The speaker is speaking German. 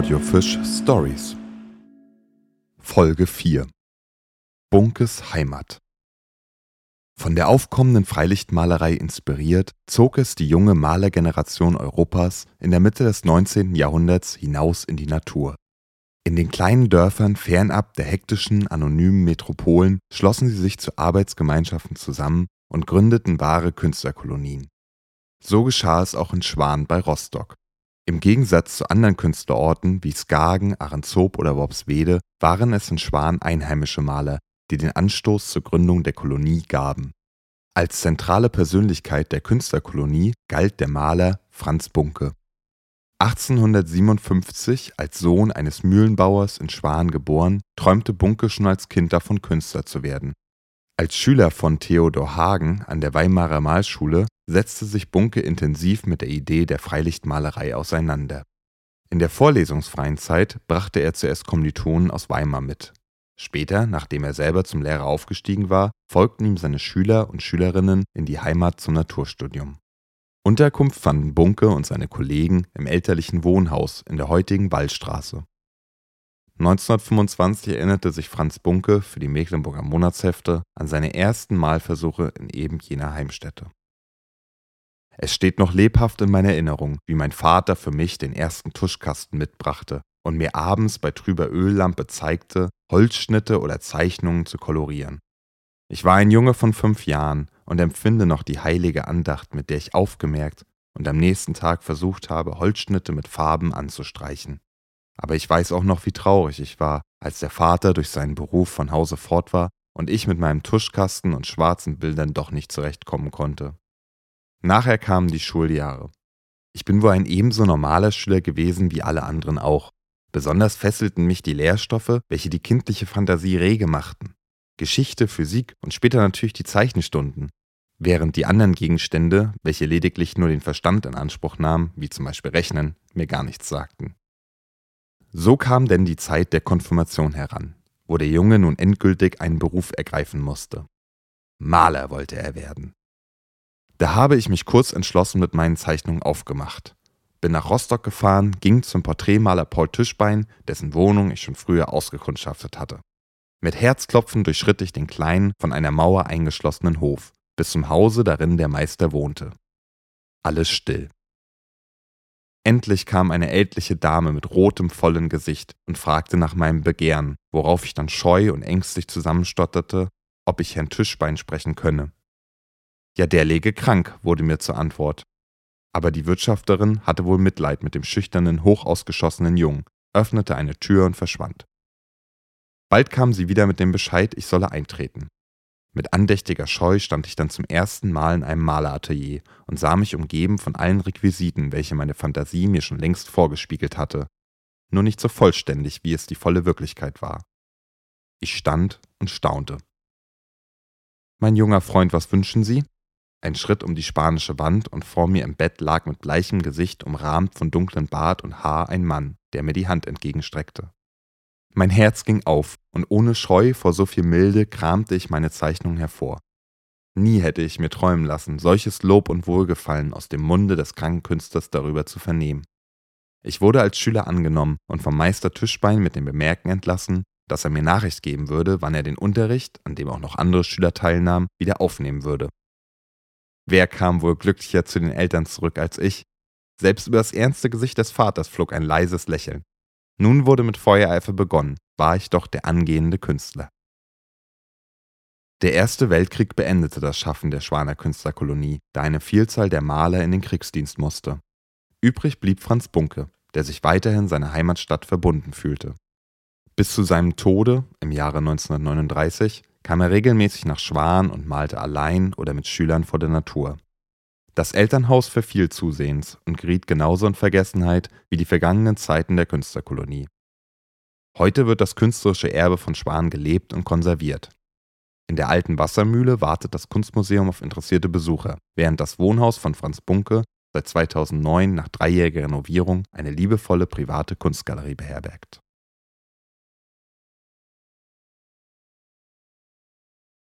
Audiofisch Stories Folge 4 Bunkes Heimat Von der aufkommenden Freilichtmalerei inspiriert, zog es die junge Malergeneration Europas in der Mitte des 19. Jahrhunderts hinaus in die Natur. In den kleinen Dörfern fernab der hektischen, anonymen Metropolen schlossen sie sich zu Arbeitsgemeinschaften zusammen und gründeten wahre Künstlerkolonien. So geschah es auch in Schwan bei Rostock. Im Gegensatz zu anderen Künstlerorten wie Skagen, Ahrenshoop oder Worpswede waren es in Schwan einheimische Maler, die den Anstoß zur Gründung der Kolonie gaben. Als zentrale Persönlichkeit der Künstlerkolonie galt der Maler Franz Bunke. 1857 als Sohn eines Mühlenbauers in Schwan geboren, träumte Bunke schon als Kind davon, Künstler zu werden. Als Schüler von Theodor Hagen an der Weimarer Malschule setzte sich Bunke intensiv mit der Idee der Freilichtmalerei auseinander. In der vorlesungsfreien Zeit brachte er zuerst Kommilitonen aus Weimar mit. Später, nachdem er selber zum Lehrer aufgestiegen war, folgten ihm seine Schüler und Schülerinnen in die Heimat zum Naturstudium. Unterkunft fanden Bunke und seine Kollegen im elterlichen Wohnhaus in der heutigen Wallstraße. 1925 erinnerte sich Franz Bunke für die Mecklenburger Monatshefte an seine ersten Malversuche in eben jener Heimstätte. Es steht noch lebhaft in meiner Erinnerung, wie mein Vater für mich den ersten Tuschkasten mitbrachte und mir abends bei trüber Öllampe zeigte, Holzschnitte oder Zeichnungen zu kolorieren. Ich war ein Junge von fünf Jahren und empfinde noch die heilige Andacht, mit der ich aufgemerkt und am nächsten Tag versucht habe, Holzschnitte mit Farben anzustreichen. Aber ich weiß auch noch, wie traurig ich war, als der Vater durch seinen Beruf von Hause fort war und ich mit meinem Tuschkasten und schwarzen Bildern doch nicht zurechtkommen konnte. Nachher kamen die Schuljahre. Ich bin wohl ein ebenso normaler Schüler gewesen wie alle anderen auch. Besonders fesselten mich die Lehrstoffe, welche die kindliche Fantasie rege machten. Geschichte, Physik und später natürlich die Zeichenstunden. Während die anderen Gegenstände, welche lediglich nur den Verstand in Anspruch nahmen, wie zum Beispiel Rechnen, mir gar nichts sagten. So kam denn die Zeit der Konfirmation heran, wo der Junge nun endgültig einen Beruf ergreifen musste. Maler wollte er werden. Da habe ich mich kurz entschlossen mit meinen Zeichnungen aufgemacht. Bin nach Rostock gefahren, ging zum Porträtmaler Paul Tischbein, dessen Wohnung ich schon früher ausgekundschaftet hatte. Mit Herzklopfen durchschritt ich den kleinen, von einer Mauer eingeschlossenen Hof, bis zum Hause, darin der Meister wohnte. Alles still. Endlich kam eine ältliche Dame mit rotem, vollen Gesicht und fragte nach meinem Begehren, worauf ich dann scheu und ängstlich zusammenstotterte, ob ich Herrn Tischbein sprechen könne. Ja, der läge krank, wurde mir zur Antwort. Aber die Wirtschafterin hatte wohl Mitleid mit dem schüchternen, hochausgeschossenen Jungen, öffnete eine Tür und verschwand. Bald kam sie wieder mit dem Bescheid, ich solle eintreten. Mit andächtiger Scheu stand ich dann zum ersten Mal in einem Maleratelier und sah mich umgeben von allen Requisiten, welche meine Fantasie mir schon längst vorgespiegelt hatte, nur nicht so vollständig, wie es die volle Wirklichkeit war. Ich stand und staunte. Mein junger Freund, was wünschen Sie? Ein Schritt um die spanische Wand und vor mir im Bett lag mit bleichem Gesicht umrahmt von dunklem Bart und Haar ein Mann, der mir die Hand entgegenstreckte. Mein Herz ging auf, und ohne Scheu vor so viel Milde kramte ich meine Zeichnung hervor. Nie hätte ich mir träumen lassen, solches Lob und Wohlgefallen aus dem Munde des kranken Künstlers darüber zu vernehmen. Ich wurde als Schüler angenommen und vom Meister Tischbein mit dem Bemerken entlassen, dass er mir Nachricht geben würde, wann er den Unterricht, an dem auch noch andere Schüler teilnahmen, wieder aufnehmen würde. Wer kam wohl glücklicher zu den Eltern zurück als ich? Selbst über das ernste Gesicht des Vaters flog ein leises Lächeln. Nun wurde mit Feuereifer begonnen, war ich doch der angehende Künstler. Der Erste Weltkrieg beendete das Schaffen der Schwaner Künstlerkolonie, da eine Vielzahl der Maler in den Kriegsdienst musste. Übrig blieb Franz Bunke, der sich weiterhin seiner Heimatstadt verbunden fühlte. Bis zu seinem Tode im Jahre 1939 kam er regelmäßig nach Schwan und malte allein oder mit Schülern vor der Natur. Das Elternhaus verfiel zusehends und geriet genauso in Vergessenheit wie die vergangenen Zeiten der Künstlerkolonie. Heute wird das künstlerische Erbe von Schwan gelebt und konserviert. In der alten Wassermühle wartet das Kunstmuseum auf interessierte Besucher, während das Wohnhaus von Franz Bunke seit 2009 nach dreijähriger Renovierung eine liebevolle private Kunstgalerie beherbergt